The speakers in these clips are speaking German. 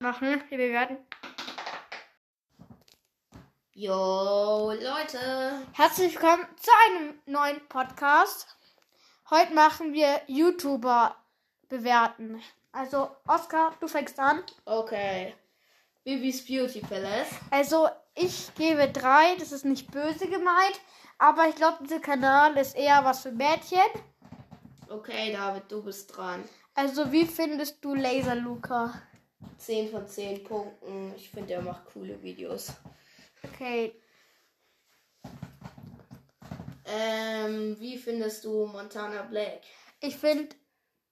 machen. Wir bewerten. Jo, Leute. Herzlich willkommen zu einem neuen Podcast. Heute machen wir YouTuber bewerten. Also, Oscar, du fängst an. Okay. Bibis Beauty Palace. Also, ich gebe drei. Das ist nicht böse gemeint. Aber ich glaube, dieser Kanal ist eher was für Mädchen. Okay, David, du bist dran. Also, wie findest du Laser Luca? 10 von 10 Punkten. Ich finde, er macht coole Videos. Okay, Ähm, wie findest du Montana Black? ich finde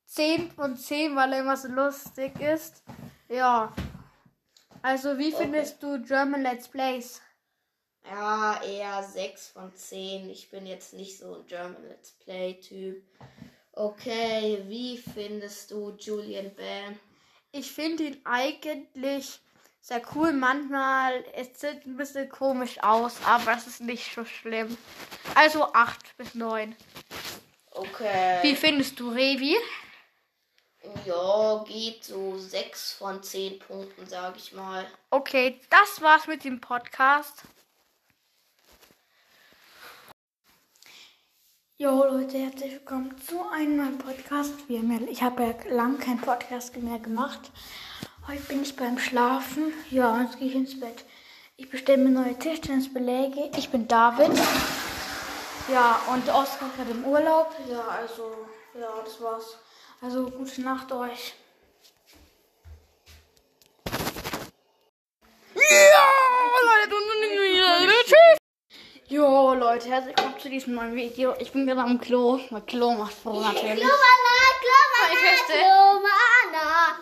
10 von 10, weil er immer so lustig ist. Ja. Also, wie Okay. findest du German Let's Plays? Ja, eher 6 von 10. Ich bin jetzt nicht so ein German Let's Play-Typ. Okay, wie findest du Julian Bam? Ich finde ihn eigentlich sehr cool. Manchmal, es sieht ein bisschen komisch aus, aber es ist nicht so schlimm. Also 8 bis 9. Okay. Wie findest du Revi? Ja, geht so 6 von 10 Punkten, sag ich mal. Okay, das war's mit dem Podcast. Jo Leute, herzlich willkommen zu einem neuen Podcast. Ich habe ja lang keinen Podcast mehr gemacht. Heute bin ich beim Schlafen. Ja, jetzt gehe ich ins Bett. Ich bestelle mir neue Tischtennisbeläge. Ich bin David. Ja, und Oskar hat im Urlaub. Ja, also, ja, das war's. Also, gute Nacht euch. Ja, Leute, tschüss. Jo, Leute, herzlich willkommen zu diesem neuen Video. Ich bin gerade am Klo. Mein Klo macht froh natürlich. Klomana, Ich feste. Klomana,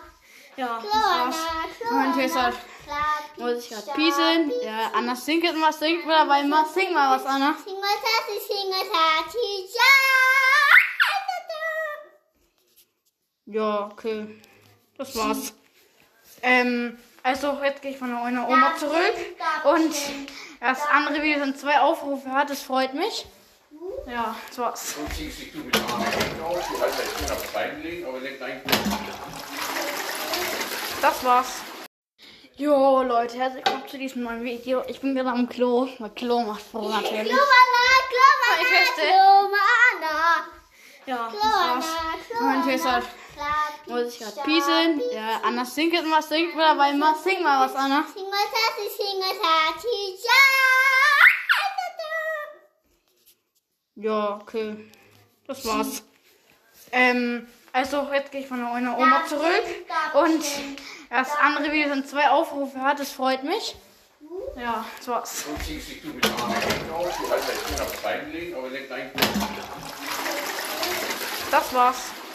Ja, das war's. Mein Tester muss ich gerade pieseln. Ja, Anna singt jetzt mal, singt mal, aber immer sing mal was, Anna. Singatati, singatati, ja. Ja, okay. Das war's. Ähm, also jetzt gehe ich von meiner Oma zurück. Und das andere Video sind zwei Aufrufe hat, das freut mich. Ja, das war's. Und ziehst dich du mit den Armen aus, die halt jetzt schön aufs Bein legen, aber nicht eigentlich. Das war's. Jo, Leute, herzlich willkommen zu diesem neuen Video. Ich bin gerade am Klo. Mein Klo macht froh natürlich. Klomana, Ich Klomana, feste. Klomana, Ja, das war's. Mein Tester muss ich gerade pieseln. Ja, Anna singt mal, singt mal, aber immer sing mal was, Anna. Singatati, singatati, ja. Ja, okay. Das war's. Ähm, also jetzt gehe ich von meiner Oma zurück. Und das andere Video sind zwei Aufrufe hat, das freut mich. Ja, das war's. Und ziehst dich du mit den Armen aus, die halt jetzt schön aufs Bein legen, aber nicht eigentlich. Das war's.